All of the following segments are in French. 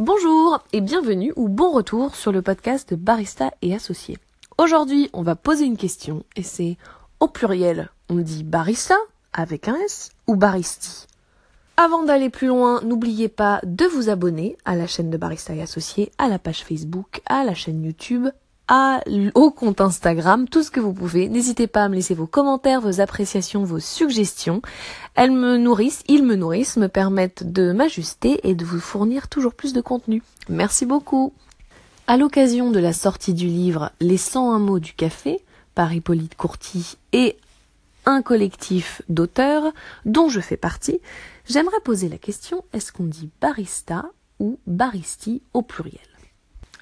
Bonjour et bienvenue ou bon retour sur le podcast de Barista et Associés. Aujourd'hui, on va poser une question et c'est au pluriel, on dit barista avec un S ou baristi? Avant d'aller plus loin, n'oubliez pas de vous abonner à la chaîne de Barista et Associés, à la page Facebook, à la chaîne YouTube, à, au compte Instagram, tout ce que vous pouvez. N'hésitez pas à me laisser vos commentaires, vos appréciations, vos suggestions. Elles me nourrissent, ils me nourrissent, me permettent de m'ajuster et de vous fournir toujours plus de contenu. Merci beaucoup. À l'occasion de la sortie du livre Les 101 mots du café par Hippolyte Courty et un collectif d'auteurs dont je fais partie, j'aimerais poser la question est-ce qu'on dit barista ou baristi au pluriel?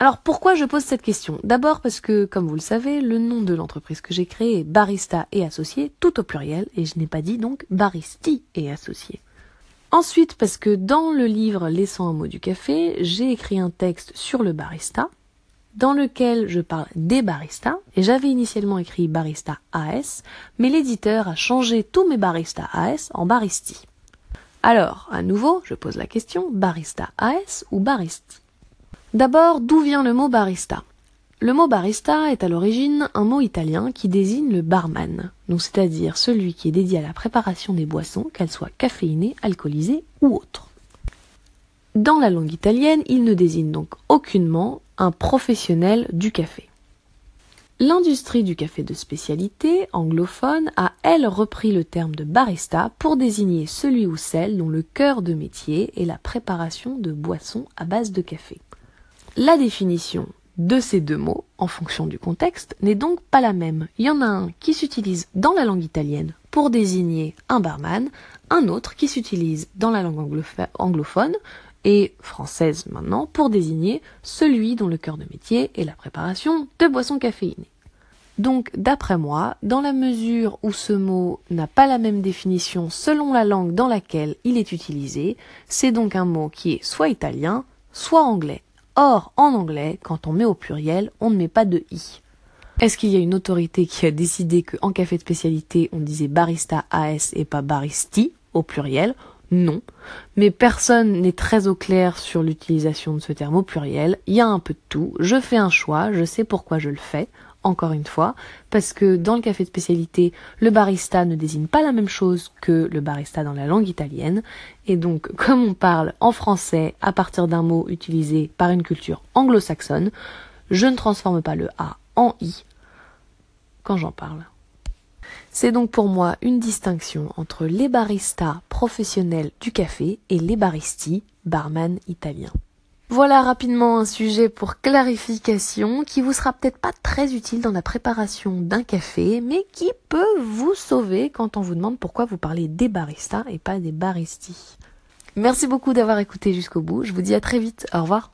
Alors pourquoi je pose cette question? D'abord parce que, comme vous le savez, le nom de l'entreprise que j'ai créée est Barista et Associés, tout au pluriel, et je n'ai pas dit donc Baristi et Associés. Ensuite parce que dans le livre Laissant un mot du café, j'ai écrit un texte sur le barista, dans lequel je parle des baristas, et j'avais initialement écrit Barista AS, mais l'éditeur a changé tous mes baristas AS en baristi. Alors, à nouveau, je pose la question, barista AS ou baristi? D'abord, d'où vient le mot barista? Le mot barista est à l'origine un mot italien qui désigne le barman, donc c'est-à-dire celui qui est dédié à la préparation des boissons, qu'elles soient caféinées, alcoolisées ou autres. Dans la langue italienne, il ne désigne donc aucunement un professionnel du café. L'industrie du café de spécialité anglophone a, elle, repris le terme de barista pour désigner celui ou celle dont le cœur de métier est la préparation de boissons à base de café. La définition de ces deux mots, en fonction du contexte, n'est donc pas la même. Il y en a un qui s'utilise dans la langue italienne pour désigner un barman, un autre qui s'utilise dans la langue anglophone et française maintenant pour désigner celui dont le cœur de métier est la préparation de boissons caféinées. Donc, d'après moi, dans la mesure où ce mot n'a pas la même définition selon la langue dans laquelle il est utilisé, c'est donc un mot qui est soit italien, soit anglais. Or, en anglais, quand on met au pluriel, on ne met pas de i. Est-ce qu'il y a une autorité qui a décidé qu'en café de spécialité, on disait barista AS et pas baristi au pluriel? Non. Mais personne n'est très au clair sur l'utilisation de ce terme au pluriel. Il y a un peu de tout. Je fais un choix, je sais pourquoi je le fais encore une fois, parce que dans le café de spécialité, le barista ne désigne pas la même chose que le barista dans la langue italienne, et donc comme on parle en français à partir d'un mot utilisé par une culture anglo-saxonne, je ne transforme pas le A en I quand j'en parle. C'est donc pour moi une distinction entre les baristas professionnels du café et les baristi, barman italiens. Voilà rapidement un sujet pour clarification qui vous sera peut-être pas très utile dans la préparation d'un café, mais qui peut vous sauver quand on vous demande pourquoi vous parlez des baristas et pas des baristis. Merci beaucoup d'avoir écouté jusqu'au bout. Je vous dis à très vite. Au revoir.